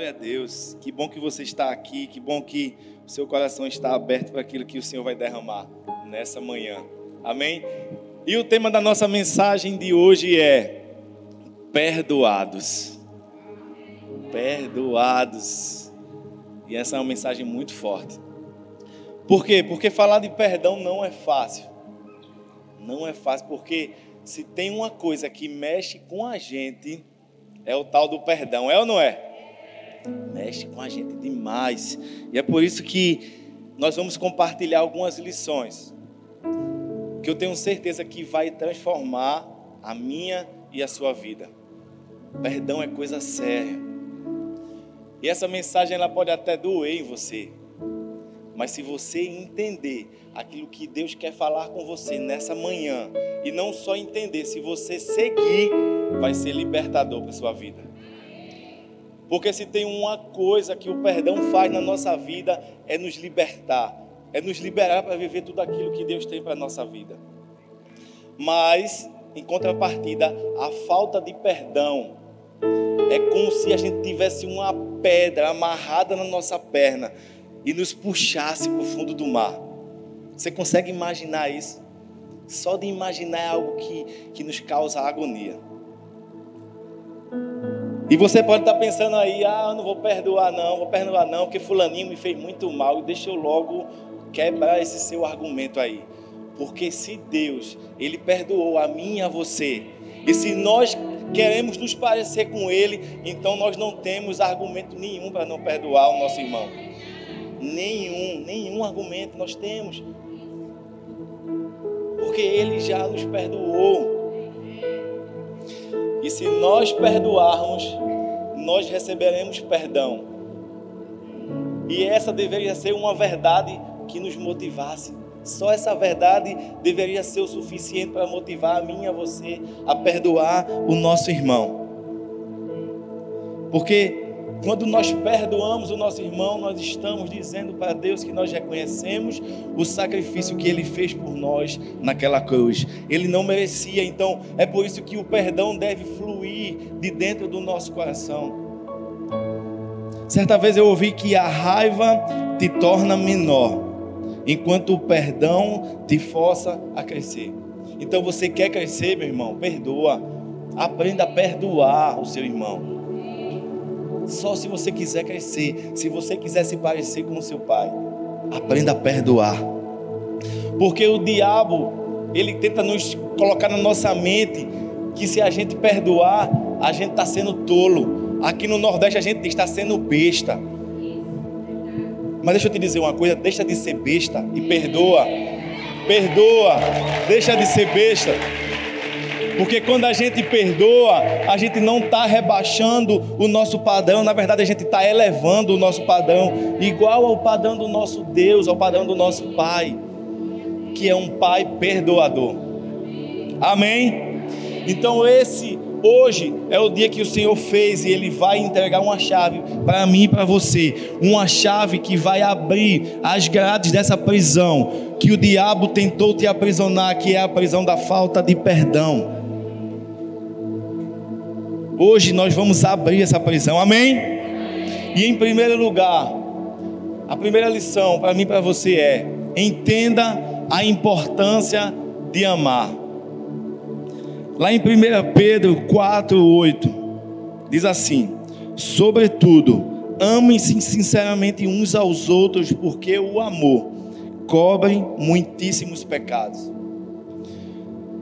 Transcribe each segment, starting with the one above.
Glória a Deus. Que bom que você está aqui, que bom que o seu coração está aberto para aquilo que o Senhor vai derramar nessa manhã. Amém? E o tema da nossa mensagem de hoje é perdoados. Perdoados. E essa é uma mensagem muito forte. Por quê? Porque falar de perdão não é fácil. Não é fácil, porque se tem uma coisa que mexe com a gente, é o tal do perdão, é ou não é? Mexe com a gente demais. E é por isso que nós vamos compartilhar algumas lições que eu tenho certeza que vai transformar a minha e a sua vida. Perdão é coisa séria. E essa mensagem ela pode até doer em você. Mas se você entender aquilo que Deus quer falar com você nessa manhã, e não só entender, se você seguir, vai ser libertador para sua vida. Porque se tem uma coisa que o perdão faz na nossa vida é nos libertar, é nos liberar para viver tudo aquilo que Deus tem para a nossa vida. Mas, em contrapartida, a falta de perdão é como se a gente tivesse uma pedra amarrada na nossa perna e nos puxasse para o fundo do mar. Você consegue imaginar isso? Só de imaginar é algo que, que nos causa agonia. E você pode estar pensando aí, ah, eu não vou perdoar não, vou perdoar não, porque fulaninho me fez muito mal e deixa eu logo quebrar esse seu argumento aí. Porque se Deus, ele perdoou a mim e a você, e se nós queremos nos parecer com ele, então nós não temos argumento nenhum para não perdoar o nosso irmão. Nenhum, nenhum argumento nós temos. Porque ele já nos perdoou. E se nós perdoarmos, nós receberemos perdão. E essa deveria ser uma verdade que nos motivasse. Só essa verdade deveria ser o suficiente para motivar a mim e a você a perdoar o nosso irmão. Porque quando nós perdoamos o nosso irmão, nós estamos dizendo para Deus que nós reconhecemos o sacrifício que ele fez por nós naquela cruz. Ele não merecia, então é por isso que o perdão deve fluir de dentro do nosso coração. Certa vez eu ouvi que a raiva te torna menor, enquanto o perdão te força a crescer. Então você quer crescer, meu irmão? Perdoa. Aprenda a perdoar o seu irmão. Só se você quiser crescer, se você quiser se parecer com o seu pai, aprenda a perdoar. Porque o diabo, ele tenta nos colocar na nossa mente que se a gente perdoar, a gente está sendo tolo. Aqui no Nordeste a gente está sendo besta. Mas deixa eu te dizer uma coisa: deixa de ser besta e perdoa. Perdoa, deixa de ser besta. Porque quando a gente perdoa, a gente não está rebaixando o nosso padrão, na verdade a gente está elevando o nosso padrão, igual ao padrão do nosso Deus, ao padrão do nosso Pai, que é um Pai perdoador. Amém? Então esse Hoje é o dia que o Senhor fez e Ele vai entregar uma chave para mim e para você. Uma chave que vai abrir as grades dessa prisão que o diabo tentou te aprisionar, que é a prisão da falta de perdão. Hoje nós vamos abrir essa prisão, amém? E em primeiro lugar, a primeira lição para mim e para você é: entenda a importância de amar. Lá em 1 Pedro 4, 8, diz assim: Sobretudo, amem-se sinceramente uns aos outros, porque o amor cobre muitíssimos pecados.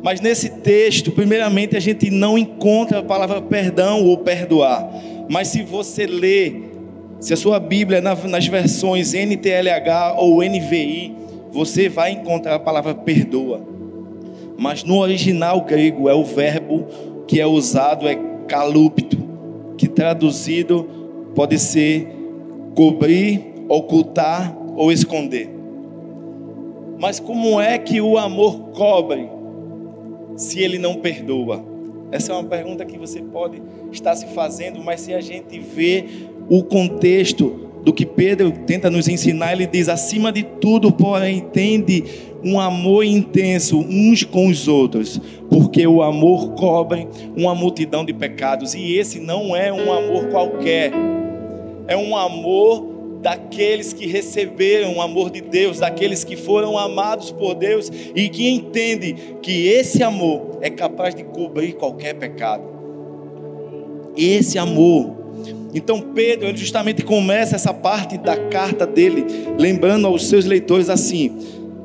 Mas nesse texto, primeiramente, a gente não encontra a palavra perdão ou perdoar. Mas se você lê, se a sua Bíblia nas versões NTLH ou NVI, você vai encontrar a palavra perdoa. Mas no original grego é o verbo que é usado é calúpito, que traduzido pode ser cobrir, ocultar ou esconder. Mas como é que o amor cobre? Se ele não perdoa? Essa é uma pergunta que você pode estar se fazendo, mas se a gente vê o contexto do que Pedro tenta nos ensinar, ele diz: acima de tudo, porém, tende um amor intenso uns com os outros, porque o amor cobre uma multidão de pecados, e esse não é um amor qualquer, é um amor daqueles que receberam o amor de Deus, daqueles que foram amados por Deus e que entendem que esse amor é capaz de cobrir qualquer pecado. Esse amor. Então Pedro, ele justamente começa essa parte da carta dele, lembrando aos seus leitores assim: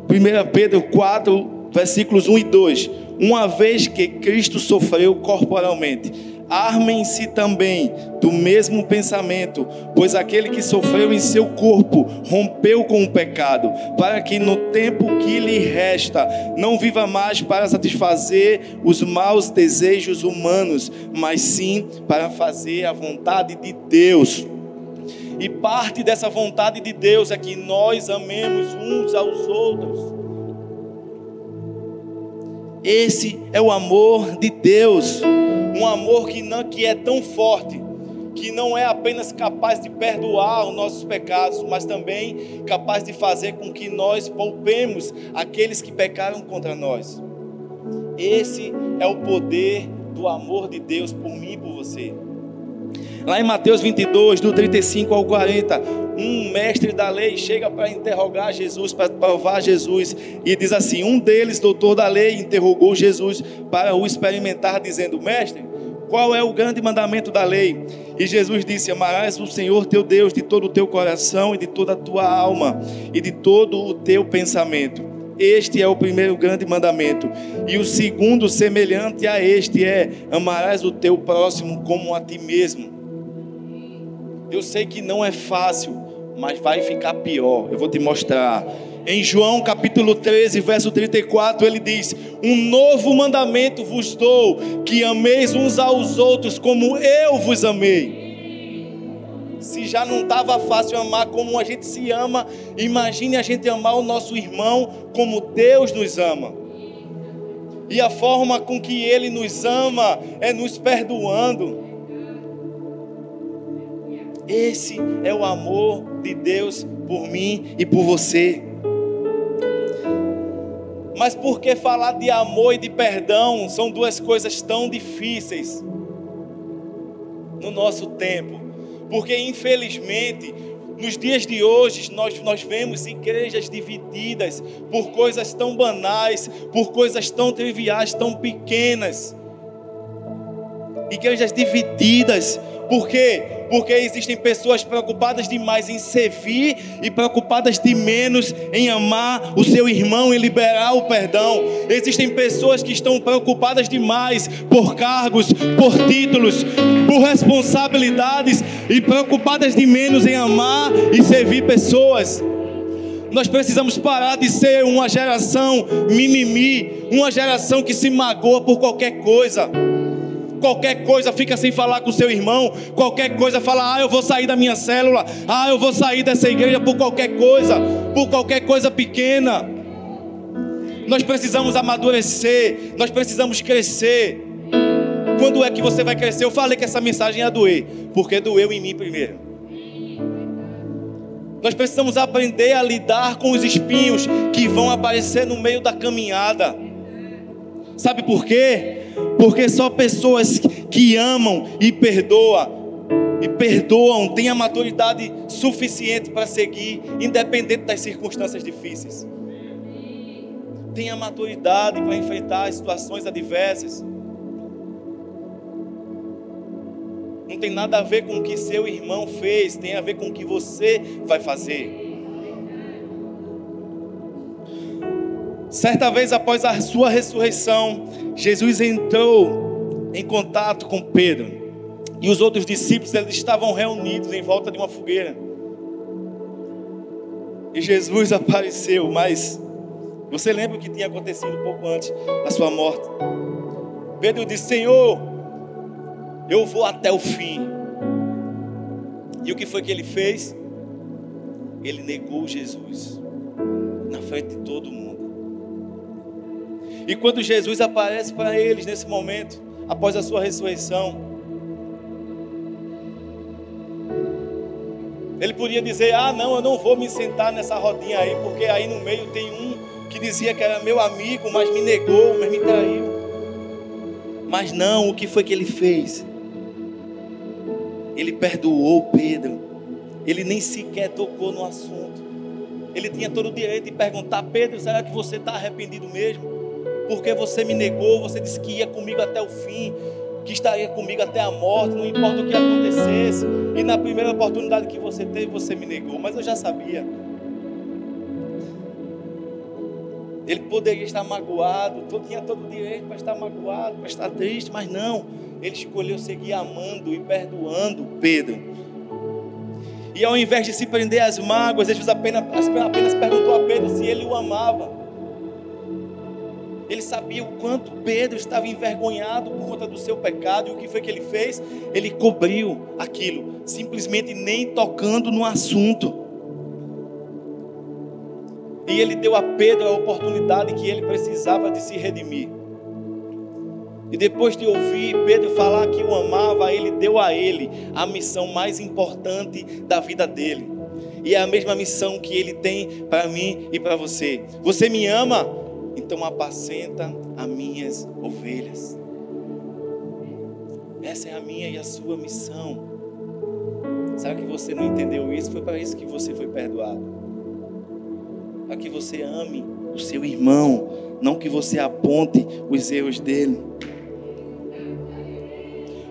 1 Pedro 4, versículos 1 e 2. Uma vez que Cristo sofreu corporalmente, armem-se também do mesmo pensamento, pois aquele que sofreu em seu corpo rompeu com o pecado, para que no tempo que lhe resta não viva mais para satisfazer os maus desejos humanos, mas sim para fazer a vontade de Deus. E parte dessa vontade de Deus é que nós amemos uns aos outros. Esse é o amor de Deus, um amor que não que é tão forte que não é apenas capaz de perdoar os nossos pecados, mas também capaz de fazer com que nós poupemos aqueles que pecaram contra nós. Esse é o poder do amor de Deus por mim e por você. Lá em Mateus 22, do 35 ao 40, um mestre da lei chega para interrogar Jesus, para provar Jesus, e diz assim: Um deles, doutor da lei, interrogou Jesus para o experimentar, dizendo: Mestre, qual é o grande mandamento da lei? E Jesus disse: Amarás o Senhor teu Deus de todo o teu coração e de toda a tua alma e de todo o teu pensamento. Este é o primeiro grande mandamento. E o segundo, semelhante a este, é: amarás o teu próximo como a ti mesmo. Eu sei que não é fácil, mas vai ficar pior. Eu vou te mostrar. Em João capítulo 13, verso 34, ele diz: Um novo mandamento vos dou, que ameis uns aos outros como eu vos amei. Se já não estava fácil amar como a gente se ama, imagine a gente amar o nosso irmão como Deus nos ama. E a forma com que ele nos ama é nos perdoando. Esse é o amor de Deus por mim e por você. Mas por que falar de amor e de perdão são duas coisas tão difíceis no nosso tempo? Porque infelizmente, nos dias de hoje, nós, nós vemos igrejas divididas por coisas tão banais, por coisas tão triviais, tão pequenas. Igrejas divididas por quê? Porque existem pessoas preocupadas demais em servir e preocupadas de menos em amar o seu irmão e liberar o perdão. Existem pessoas que estão preocupadas demais por cargos, por títulos, por responsabilidades e preocupadas de menos em amar e servir pessoas. Nós precisamos parar de ser uma geração mimimi, uma geração que se magoa por qualquer coisa qualquer coisa fica sem falar com seu irmão, qualquer coisa fala, ah, eu vou sair da minha célula, ah, eu vou sair dessa igreja por qualquer coisa, por qualquer coisa pequena. Nós precisamos amadurecer, nós precisamos crescer. Quando é que você vai crescer? Eu falei que essa mensagem ia doer, porque doeu em mim primeiro. Nós precisamos aprender a lidar com os espinhos que vão aparecer no meio da caminhada. Sabe por quê? Porque só pessoas que amam e perdoam e perdoam têm a maturidade suficiente para seguir, independente das circunstâncias difíceis. Tem a maturidade para enfrentar as situações adversas. Não tem nada a ver com o que seu irmão fez, tem a ver com o que você vai fazer. Certa vez após a sua ressurreição, Jesus entrou em contato com Pedro. E os outros discípulos eles estavam reunidos em volta de uma fogueira. E Jesus apareceu, mas você lembra o que tinha acontecido um pouco antes da sua morte? Pedro disse: Senhor, eu vou até o fim. E o que foi que ele fez? Ele negou Jesus na frente de todo mundo. E quando Jesus aparece para eles nesse momento, após a sua ressurreição, ele podia dizer: Ah, não, eu não vou me sentar nessa rodinha aí, porque aí no meio tem um que dizia que era meu amigo, mas me negou, mas me traiu. Mas não, o que foi que ele fez? Ele perdoou Pedro. ele nem sequer tocou no assunto. Ele tinha todo o direito de perguntar: Pedro, será que você está arrependido mesmo? Porque você me negou, você disse que ia comigo até o fim, que estaria comigo até a morte, não importa o que acontecesse. E na primeira oportunidade que você teve, você me negou, mas eu já sabia. Ele poderia estar magoado, tinha todo o direito para estar magoado, para estar triste, mas não. Ele escolheu seguir amando e perdoando Pedro. E ao invés de se prender às mágoas, Jesus apenas, apenas perguntou a Pedro se ele o amava. Ele sabia o quanto Pedro estava envergonhado por conta do seu pecado, e o que foi que ele fez? Ele cobriu aquilo, simplesmente nem tocando no assunto. E ele deu a Pedro a oportunidade que ele precisava de se redimir. E depois de ouvir Pedro falar que o amava, ele deu a ele a missão mais importante da vida dele. E é a mesma missão que ele tem para mim e para você. Você me ama? Então apacenta as minhas ovelhas. Essa é a minha e a sua missão. Sabe que você não entendeu isso? Foi para isso que você foi perdoado para que você ame o seu irmão, não que você aponte os erros dele.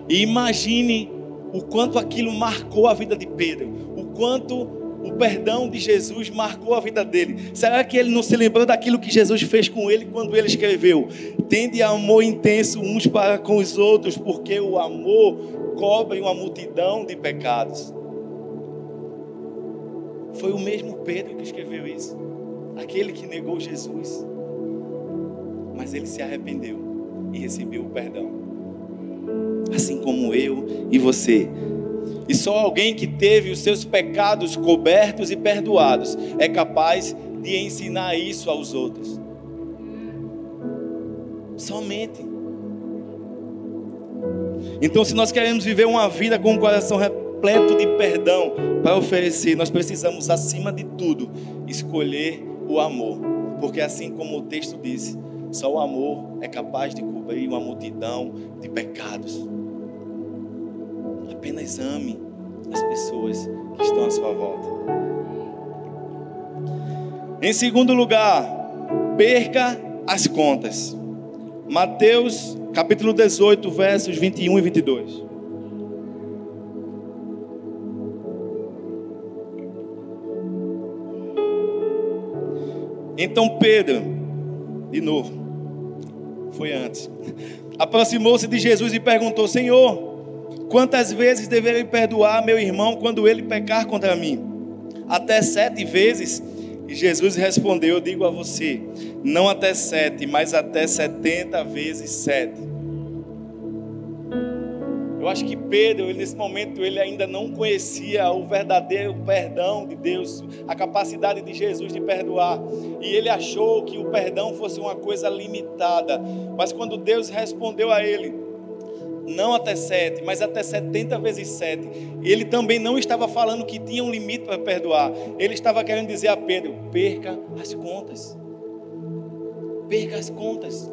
E imagine o quanto aquilo marcou a vida de Pedro, o quanto o perdão de Jesus marcou a vida dele. Será que ele não se lembrou daquilo que Jesus fez com ele quando ele escreveu: Tende amor intenso uns para com os outros, porque o amor cobre uma multidão de pecados. Foi o mesmo Pedro que escreveu isso aquele que negou Jesus, mas ele se arrependeu e recebeu o perdão, assim como eu e você. E só alguém que teve os seus pecados cobertos e perdoados é capaz de ensinar isso aos outros. Somente. Então, se nós queremos viver uma vida com o coração repleto de perdão para oferecer, nós precisamos, acima de tudo, escolher o amor, porque assim como o texto disse, só o amor é capaz de cobrir uma multidão de pecados. Apenas ame as pessoas que estão à sua volta. Em segundo lugar, perca as contas. Mateus capítulo 18, versos 21 e 22. Então Pedro, de novo, foi antes, aproximou-se de Jesus e perguntou: Senhor, quantas vezes deverei perdoar meu irmão quando ele pecar contra mim? Até sete vezes? E Jesus respondeu: Eu digo a você, não até sete, mas até setenta vezes sete. Eu acho que Pedro, nesse momento, ele ainda não conhecia o verdadeiro perdão de Deus, a capacidade de Jesus de perdoar. E ele achou que o perdão fosse uma coisa limitada. Mas quando Deus respondeu a ele, não até sete, mas até setenta vezes sete, ele também não estava falando que tinha um limite para perdoar. Ele estava querendo dizer a Pedro: perca as contas. Perca as contas.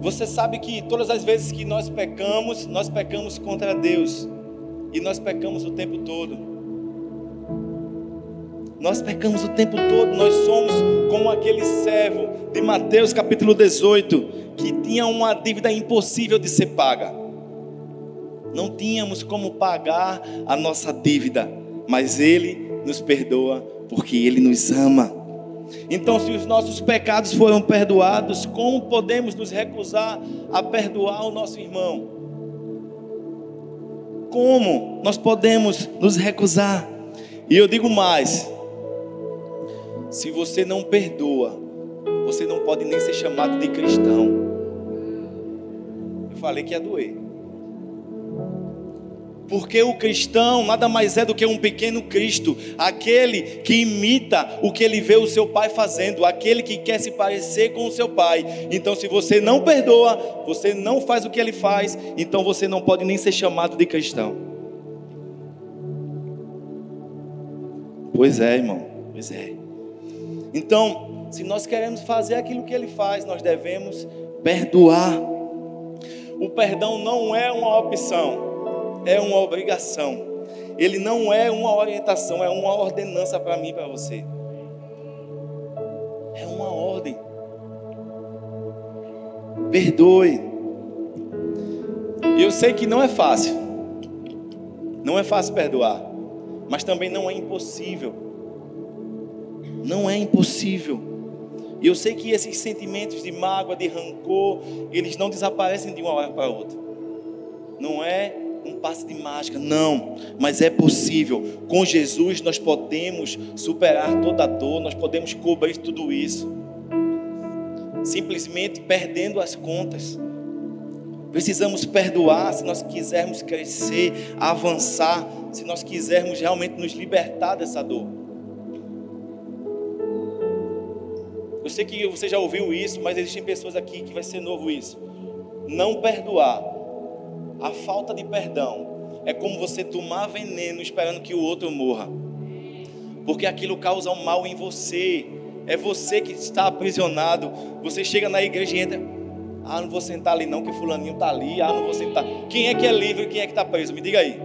Você sabe que todas as vezes que nós pecamos, nós pecamos contra Deus. E nós pecamos o tempo todo. Nós pecamos o tempo todo. Nós somos como aquele servo de Mateus capítulo 18, que tinha uma dívida impossível de ser paga. Não tínhamos como pagar a nossa dívida, mas Ele nos perdoa porque Ele nos ama. Então, se os nossos pecados foram perdoados, como podemos nos recusar a perdoar o nosso irmão? Como nós podemos nos recusar? E eu digo mais: se você não perdoa, você não pode nem ser chamado de cristão. Eu falei que ia doer. Porque o cristão nada mais é do que um pequeno Cristo, aquele que imita o que ele vê o seu pai fazendo, aquele que quer se parecer com o seu pai. Então, se você não perdoa, você não faz o que ele faz, então você não pode nem ser chamado de cristão. Pois é, irmão, pois é. Então, se nós queremos fazer aquilo que ele faz, nós devemos perdoar. O perdão não é uma opção, é uma obrigação. Ele não é uma orientação, é uma ordenança para mim e para você. É uma ordem. Perdoe. Eu sei que não é fácil. Não é fácil perdoar. Mas também não é impossível. Não é impossível. E eu sei que esses sentimentos de mágoa, de rancor, eles não desaparecem de uma hora para outra. Não é um passe de mágica, não, mas é possível. Com Jesus nós podemos superar toda a dor, nós podemos cobrir tudo isso. Simplesmente perdendo as contas. Precisamos perdoar se nós quisermos crescer, avançar, se nós quisermos realmente nos libertar dessa dor. Eu sei que você já ouviu isso, mas existem pessoas aqui que vai ser novo isso. Não perdoar a falta de perdão é como você tomar veneno esperando que o outro morra. Porque aquilo causa um mal em você. É você que está aprisionado. Você chega na igreja e entra. Ah, não vou sentar ali não, que fulaninho está ali. Ah, não vou sentar. Quem é que é livre e quem é que está preso? Me diga aí.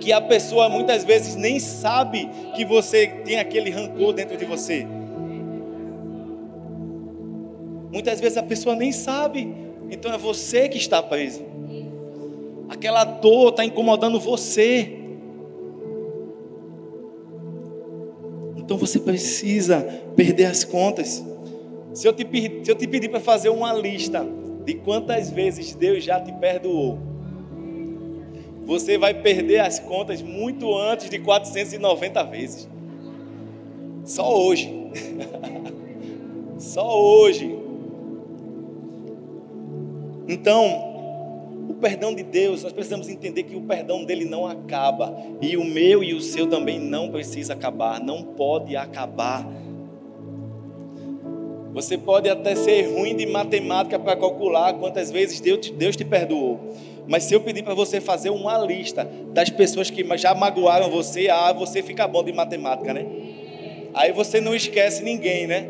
Que a pessoa muitas vezes nem sabe que você tem aquele rancor dentro de você. Muitas vezes a pessoa nem sabe. Então é você que está preso. Aquela dor está incomodando você. Então você precisa perder as contas. Se eu te, se eu te pedir para fazer uma lista de quantas vezes Deus já te perdoou, você vai perder as contas muito antes de 490 vezes. Só hoje. Só hoje. Então, o perdão de Deus, nós precisamos entender que o perdão dele não acaba. E o meu e o seu também não precisa acabar, não pode acabar. Você pode até ser ruim de matemática para calcular quantas vezes Deus te, Deus te perdoou. Mas se eu pedir para você fazer uma lista das pessoas que já magoaram você, ah, você fica bom de matemática, né? Aí você não esquece ninguém, né?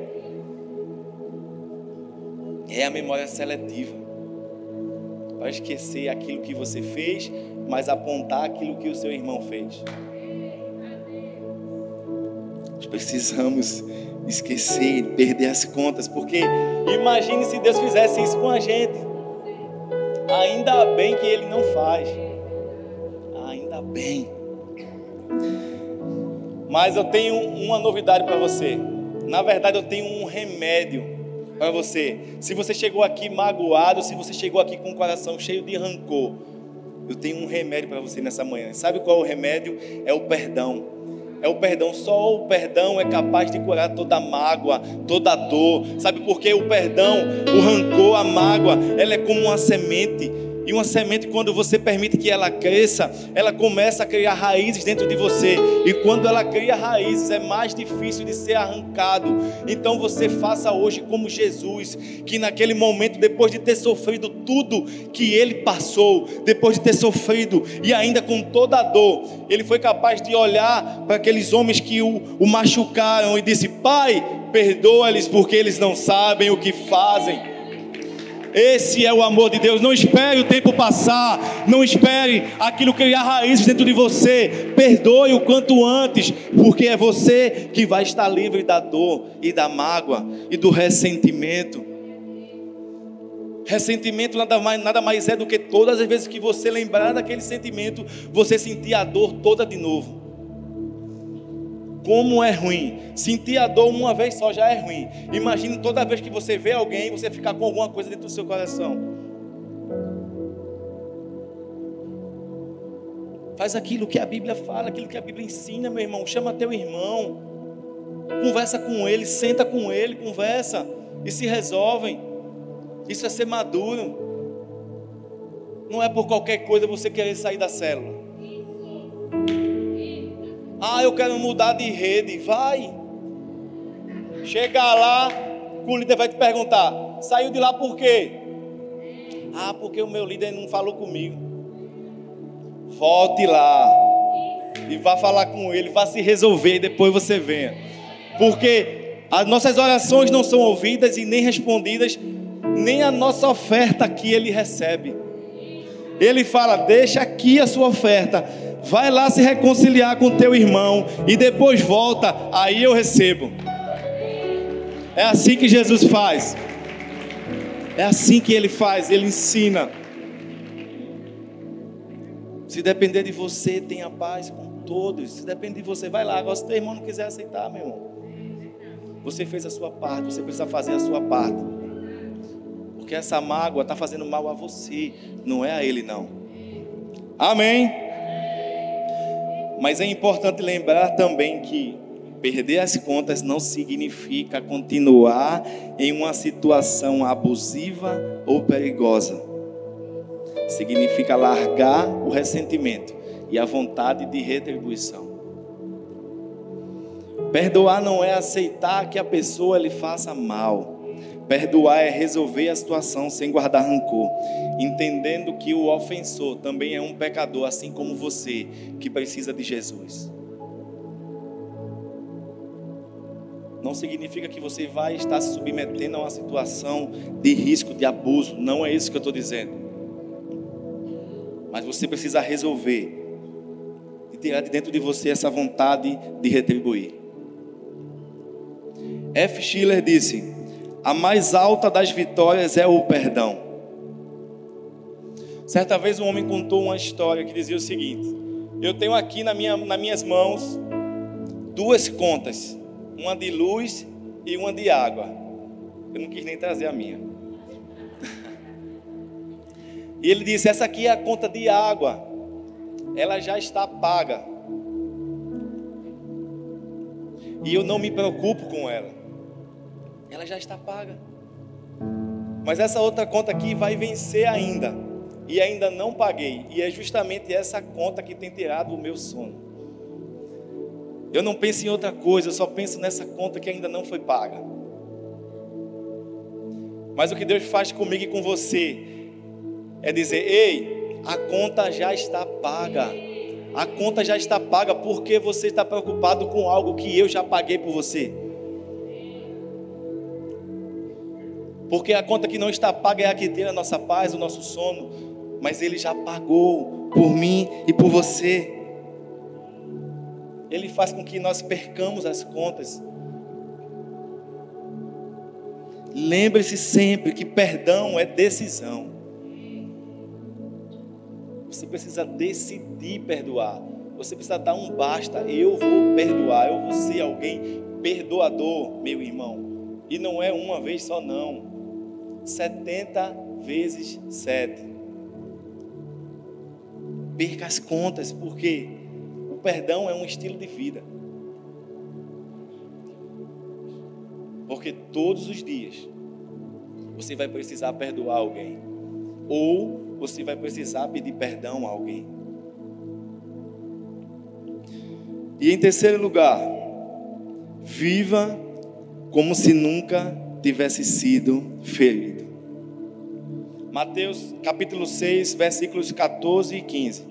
É a memória seletiva para esquecer aquilo que você fez, mas apontar aquilo que o seu irmão fez. Nós precisamos esquecer, perder as contas, porque imagine se Deus fizesse isso com a gente. Ainda bem que Ele não faz. Ainda bem. Mas eu tenho uma novidade para você. Na verdade, eu tenho um remédio para você. Se você chegou aqui magoado, se você chegou aqui com o coração cheio de rancor, eu tenho um remédio para você nessa manhã. Sabe qual é o remédio? É o perdão. É o perdão, só o perdão é capaz de curar toda mágoa, toda dor. Sabe por quê? O perdão, o rancor, a mágoa, ela é como uma semente e uma semente, quando você permite que ela cresça, ela começa a criar raízes dentro de você. E quando ela cria raízes, é mais difícil de ser arrancado. Então você faça hoje como Jesus, que naquele momento, depois de ter sofrido tudo que ele passou, depois de ter sofrido e ainda com toda a dor, ele foi capaz de olhar para aqueles homens que o, o machucaram e disse: Pai, perdoa-lhes porque eles não sabem o que fazem. Esse é o amor de Deus. Não espere o tempo passar. Não espere aquilo criar raízes dentro de você. Perdoe o quanto antes, porque é você que vai estar livre da dor e da mágoa e do ressentimento. Ressentimento nada mais, nada mais é do que todas as vezes que você lembrar daquele sentimento, você sentir a dor toda de novo. Como é ruim. Sentir a dor uma vez só já é ruim. Imagine toda vez que você vê alguém, você ficar com alguma coisa dentro do seu coração. Faz aquilo que a Bíblia fala, aquilo que a Bíblia ensina, meu irmão. Chama teu irmão. Conversa com ele, senta com ele, conversa. E se resolvem. Isso é ser maduro. Não é por qualquer coisa você querer sair da célula. Ah, eu quero mudar de rede. Vai. Chegar lá, o líder vai te perguntar: saiu de lá por quê? Ah, porque o meu líder não falou comigo. Volte lá. E vá falar com ele, vá se resolver e depois você venha. Porque as nossas orações não são ouvidas e nem respondidas, nem a nossa oferta que ele recebe. Ele fala: Deixa aqui a sua oferta, vai lá se reconciliar com teu irmão e depois volta, aí eu recebo. É assim que Jesus faz. É assim que ele faz, ele ensina. Se depender de você, tenha paz com todos. Se depender de você, vai lá. Agora, se teu irmão não quiser aceitar, meu irmão, você fez a sua parte, você precisa fazer a sua parte. Porque essa mágoa está fazendo mal a você, não é a ele, não. Amém? Mas é importante lembrar também que perder as contas não significa continuar em uma situação abusiva ou perigosa. Significa largar o ressentimento e a vontade de retribuição. Perdoar não é aceitar que a pessoa lhe faça mal. Perdoar é resolver a situação sem guardar rancor, entendendo que o ofensor também é um pecador, assim como você, que precisa de Jesus. Não significa que você vai estar se submetendo a uma situação de risco, de abuso. Não é isso que eu estou dizendo. Mas você precisa resolver e tirar de dentro de você essa vontade de retribuir. F. Schiller disse: A mais alta das vitórias é o perdão. Certa vez um homem contou uma história que dizia o seguinte: Eu tenho aqui na minha, nas minhas mãos duas contas, uma de luz e uma de água. Eu não quis nem trazer a minha. E ele disse: Essa aqui é a conta de água, ela já está paga. E eu não me preocupo com ela ela já está paga. Mas essa outra conta aqui vai vencer ainda. E ainda não paguei. E é justamente essa conta que tem tirado o meu sono. Eu não penso em outra coisa, eu só penso nessa conta que ainda não foi paga. Mas o que Deus faz comigo e com você é dizer: ei, a conta já está paga. A conta já está paga porque você está preocupado com algo que eu já paguei por você. Porque a conta que não está paga é a que tem a nossa paz, o nosso sono. Mas Ele já pagou por mim e por você. Ele faz com que nós percamos as contas. Lembre-se sempre que perdão é decisão. Você precisa decidir perdoar. Você precisa dar um basta. Eu vou perdoar. Eu vou ser alguém perdoador, meu irmão. E não é uma vez só, não. 70 vezes 7. Perca as contas, porque o perdão é um estilo de vida. Porque todos os dias você vai precisar perdoar alguém, ou você vai precisar pedir perdão a alguém. E em terceiro lugar, viva como se nunca tivesse sido ferido. Mateus capítulo 6, versículos 14 e 15.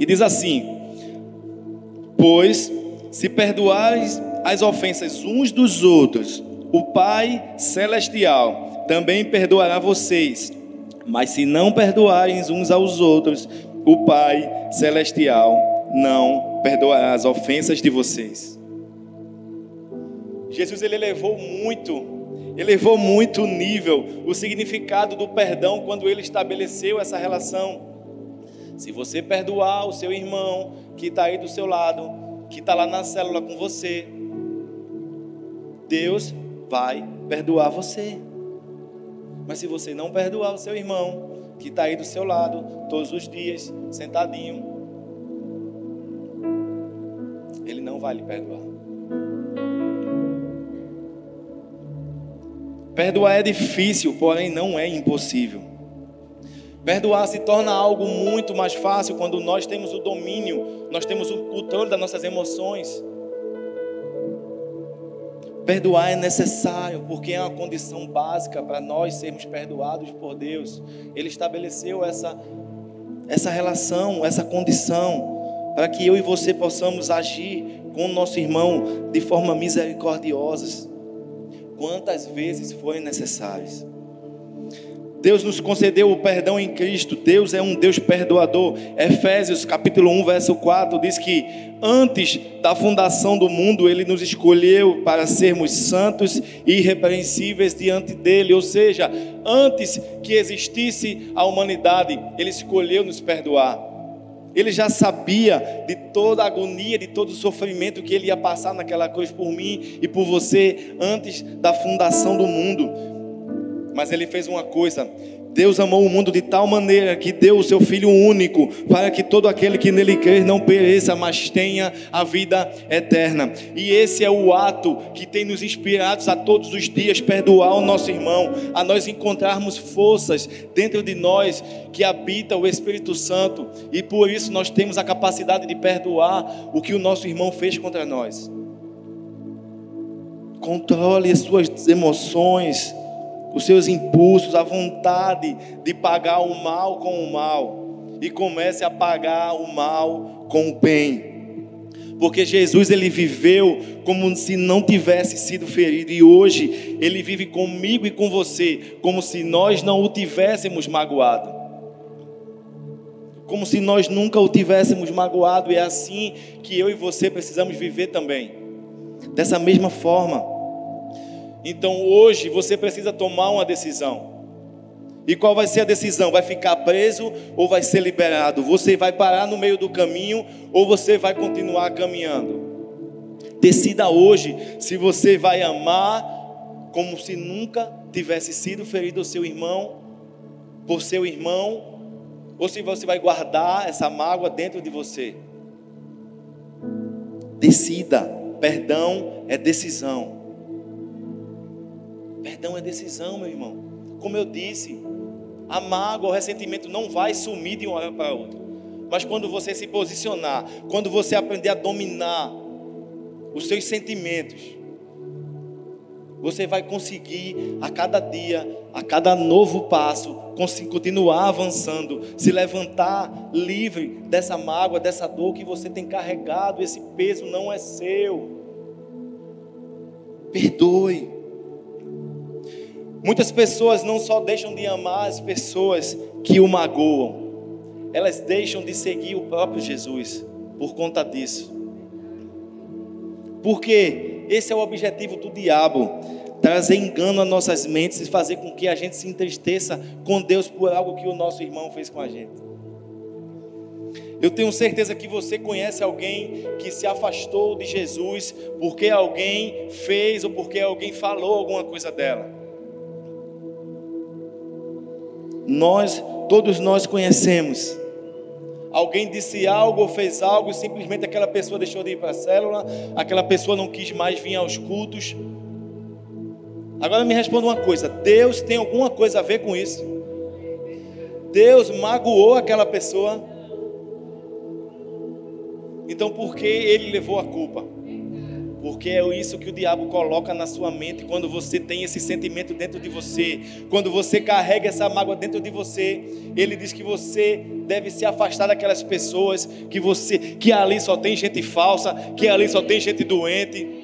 E diz assim: Pois se perdoares as ofensas uns dos outros, o Pai celestial também perdoará vocês. Mas se não perdoarem uns aos outros, o Pai celestial não perdoará as ofensas de vocês. Jesus ele elevou muito, elevou muito o nível, o significado do perdão quando ele estabeleceu essa relação. Se você perdoar o seu irmão que está aí do seu lado, que está lá na célula com você, Deus vai perdoar você. Mas se você não perdoar o seu irmão, que está aí do seu lado todos os dias, sentadinho. Ele não vai lhe perdoar. Perdoar é difícil, porém não é impossível. Perdoar se torna algo muito mais fácil quando nós temos o domínio, nós temos o controle das nossas emoções. Perdoar é necessário, porque é uma condição básica para nós sermos perdoados por Deus. Ele estabeleceu essa, essa relação, essa condição, para que eu e você possamos agir com o nosso irmão de forma misericordiosa. Quantas vezes forem necessárias. Deus nos concedeu o perdão em Cristo. Deus é um Deus perdoador. Efésios capítulo 1, verso 4 diz que antes da fundação do mundo ele nos escolheu para sermos santos e irrepreensíveis diante dele, ou seja, antes que existisse a humanidade, ele escolheu nos perdoar. Ele já sabia de toda a agonia, de todo o sofrimento que ele ia passar naquela cruz por mim e por você antes da fundação do mundo. Mas ele fez uma coisa: Deus amou o mundo de tal maneira que deu o seu Filho único, para que todo aquele que nele crer não pereça, mas tenha a vida eterna. E esse é o ato que tem nos inspirados a todos os dias perdoar o nosso irmão, a nós encontrarmos forças dentro de nós que habita o Espírito Santo, e por isso nós temos a capacidade de perdoar o que o nosso irmão fez contra nós. Controle as suas emoções os seus impulsos, a vontade de pagar o mal com o mal e comece a pagar o mal com o bem. Porque Jesus ele viveu como se não tivesse sido ferido e hoje ele vive comigo e com você como se nós não o tivéssemos magoado. Como se nós nunca o tivéssemos magoado, e é assim que eu e você precisamos viver também. Dessa mesma forma. Então hoje você precisa tomar uma decisão. E qual vai ser a decisão? Vai ficar preso ou vai ser liberado? Você vai parar no meio do caminho ou você vai continuar caminhando? Decida hoje se você vai amar como se nunca tivesse sido ferido o seu irmão, por seu irmão, ou se você vai guardar essa mágoa dentro de você. Decida, perdão é decisão. Perdão é decisão, meu irmão. Como eu disse, a mágoa, o ressentimento não vai sumir de uma hora para outra. Mas quando você se posicionar, quando você aprender a dominar os seus sentimentos, você vai conseguir a cada dia, a cada novo passo, continuar avançando, se levantar livre dessa mágoa, dessa dor que você tem carregado, esse peso não é seu. Perdoe. Muitas pessoas não só deixam de amar as pessoas que o magoam, elas deixam de seguir o próprio Jesus por conta disso. Porque esse é o objetivo do diabo, trazer engano a nossas mentes e fazer com que a gente se entristeça com Deus por algo que o nosso irmão fez com a gente. Eu tenho certeza que você conhece alguém que se afastou de Jesus porque alguém fez ou porque alguém falou alguma coisa dela. Nós, todos nós conhecemos. Alguém disse algo ou fez algo e simplesmente aquela pessoa deixou de ir para a célula, aquela pessoa não quis mais vir aos cultos. Agora me responda uma coisa: Deus tem alguma coisa a ver com isso? Deus magoou aquela pessoa? Então por que ele levou a culpa? Porque é isso que o diabo coloca na sua mente quando você tem esse sentimento dentro de você, quando você carrega essa mágoa dentro de você, ele diz que você deve se afastar daquelas pessoas que você que ali só tem gente falsa, que ali só tem gente doente.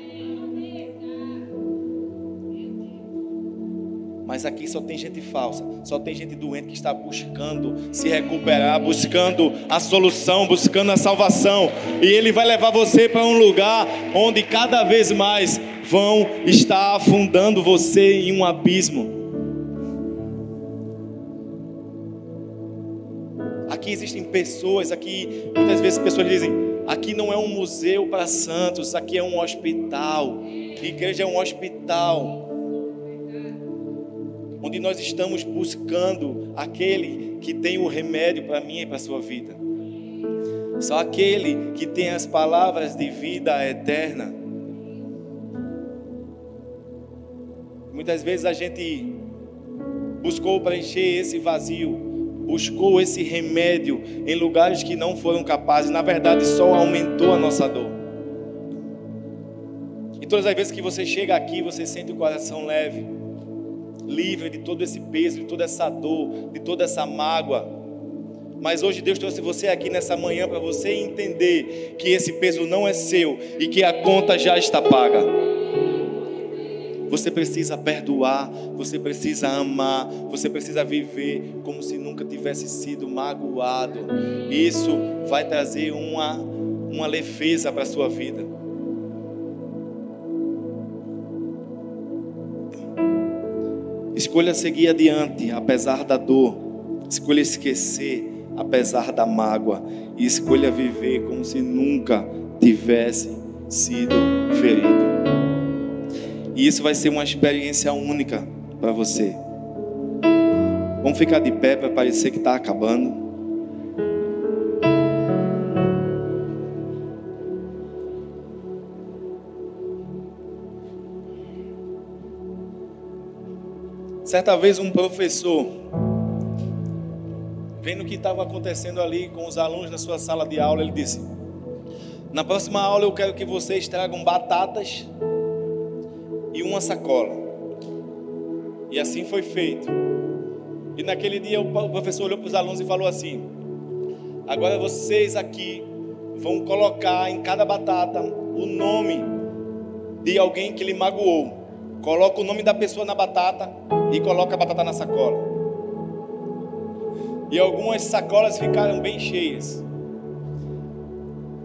Mas aqui só tem gente falsa, só tem gente doente que está buscando se recuperar, buscando a solução, buscando a salvação. E Ele vai levar você para um lugar onde cada vez mais vão estar afundando você em um abismo. Aqui existem pessoas, aqui muitas vezes pessoas dizem: aqui não é um museu para santos, aqui é um hospital. A igreja é um hospital onde nós estamos buscando aquele que tem o remédio para mim e para a sua vida. Só aquele que tem as palavras de vida eterna. Muitas vezes a gente buscou preencher esse vazio, buscou esse remédio em lugares que não foram capazes, na verdade só aumentou a nossa dor. E todas as vezes que você chega aqui, você sente o coração leve livre de todo esse peso, de toda essa dor, de toda essa mágoa. Mas hoje Deus trouxe você aqui nessa manhã para você entender que esse peso não é seu e que a conta já está paga. Você precisa perdoar, você precisa amar, você precisa viver como se nunca tivesse sido magoado. Isso vai trazer uma, uma leveza para a sua vida. Escolha seguir adiante, apesar da dor. Escolha esquecer, apesar da mágoa. E escolha viver como se nunca tivesse sido ferido. E isso vai ser uma experiência única para você. Vamos ficar de pé para parecer que está acabando. Certa vez um professor, vendo o que estava acontecendo ali com os alunos na sua sala de aula, ele disse: Na próxima aula eu quero que vocês tragam batatas e uma sacola. E assim foi feito. E naquele dia o professor olhou para os alunos e falou assim: Agora vocês aqui vão colocar em cada batata o nome de alguém que lhe magoou. Coloca o nome da pessoa na batata e coloca a batata na sacola. E algumas sacolas ficaram bem cheias.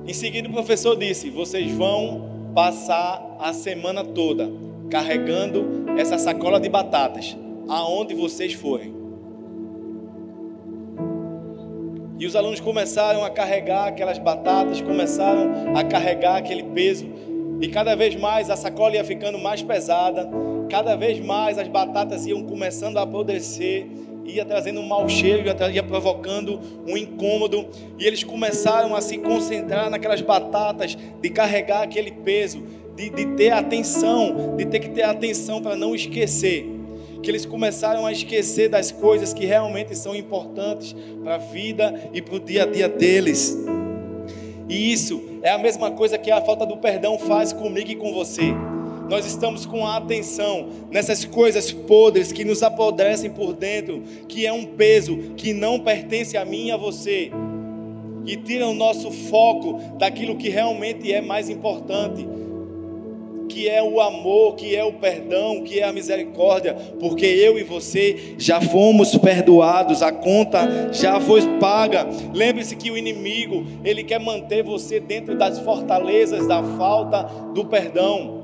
Em seguida, o professor disse: Vocês vão passar a semana toda carregando essa sacola de batatas aonde vocês forem. E os alunos começaram a carregar aquelas batatas, começaram a carregar aquele peso, e cada vez mais a sacola ia ficando mais pesada, cada vez mais as batatas iam começando a apodrecer, ia trazendo um mau cheiro, ia, provocando um incômodo, e eles começaram a se concentrar naquelas batatas, de carregar aquele peso, de, de ter atenção, de ter que ter atenção para não esquecer. Que eles começaram a esquecer das coisas que realmente são importantes para a vida e para o dia a dia deles. E isso é a mesma coisa que a falta do perdão faz comigo e com você. Nós estamos com a atenção nessas coisas podres que nos apodrecem por dentro, que é um peso que não pertence a mim e a você, que tira o nosso foco daquilo que realmente é mais importante, que é o amor, que é o perdão, que é a misericórdia, porque eu e você já fomos perdoados, a conta já foi paga. Lembre-se que o inimigo, ele quer manter você dentro das fortalezas da falta do perdão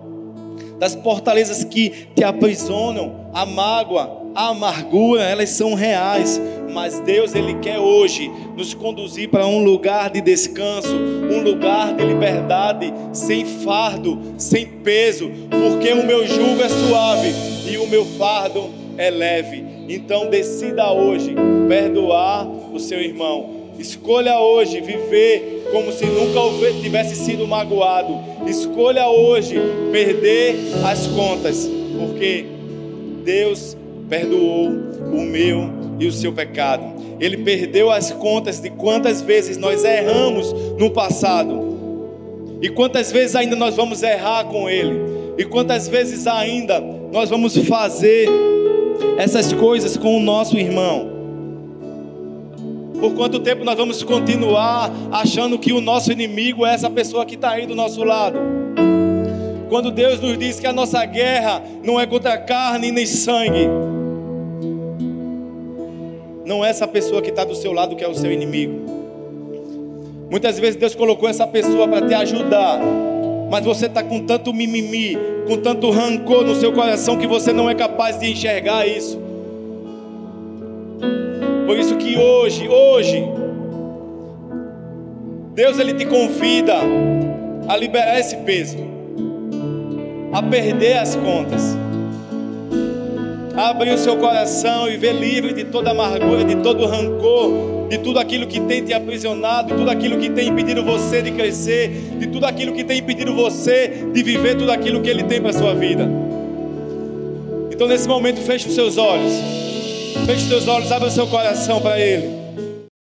das fortalezas que te aprisionam, a mágoa, a amargura, elas são reais, mas Deus ele quer hoje nos conduzir para um lugar de descanso, um lugar de liberdade, sem fardo, sem peso, porque o meu jugo é suave e o meu fardo é leve. Então decida hoje perdoar o seu irmão. Escolha hoje viver como se nunca tivesse sido magoado. Escolha hoje perder as contas, porque Deus perdoou o meu e o seu pecado. Ele perdeu as contas de quantas vezes nós erramos no passado. E quantas vezes ainda nós vamos errar com Ele. E quantas vezes ainda nós vamos fazer essas coisas com o nosso irmão. Por quanto tempo nós vamos continuar achando que o nosso inimigo é essa pessoa que está aí do nosso lado? Quando Deus nos diz que a nossa guerra não é contra carne nem sangue, não é essa pessoa que está do seu lado que é o seu inimigo. Muitas vezes Deus colocou essa pessoa para te ajudar, mas você está com tanto mimimi, com tanto rancor no seu coração que você não é capaz de enxergar isso. Por isso que hoje, hoje, Deus ele te convida a liberar esse peso, a perder as contas, abrir o seu coração e ver livre de toda amargura, de todo rancor, de tudo aquilo que tem te aprisionado, de tudo aquilo que tem impedido você de crescer, de tudo aquilo que tem impedido você de viver tudo aquilo que Ele tem para a sua vida. Então, nesse momento, feche os seus olhos. Feche seus olhos, abra o seu coração para Ele.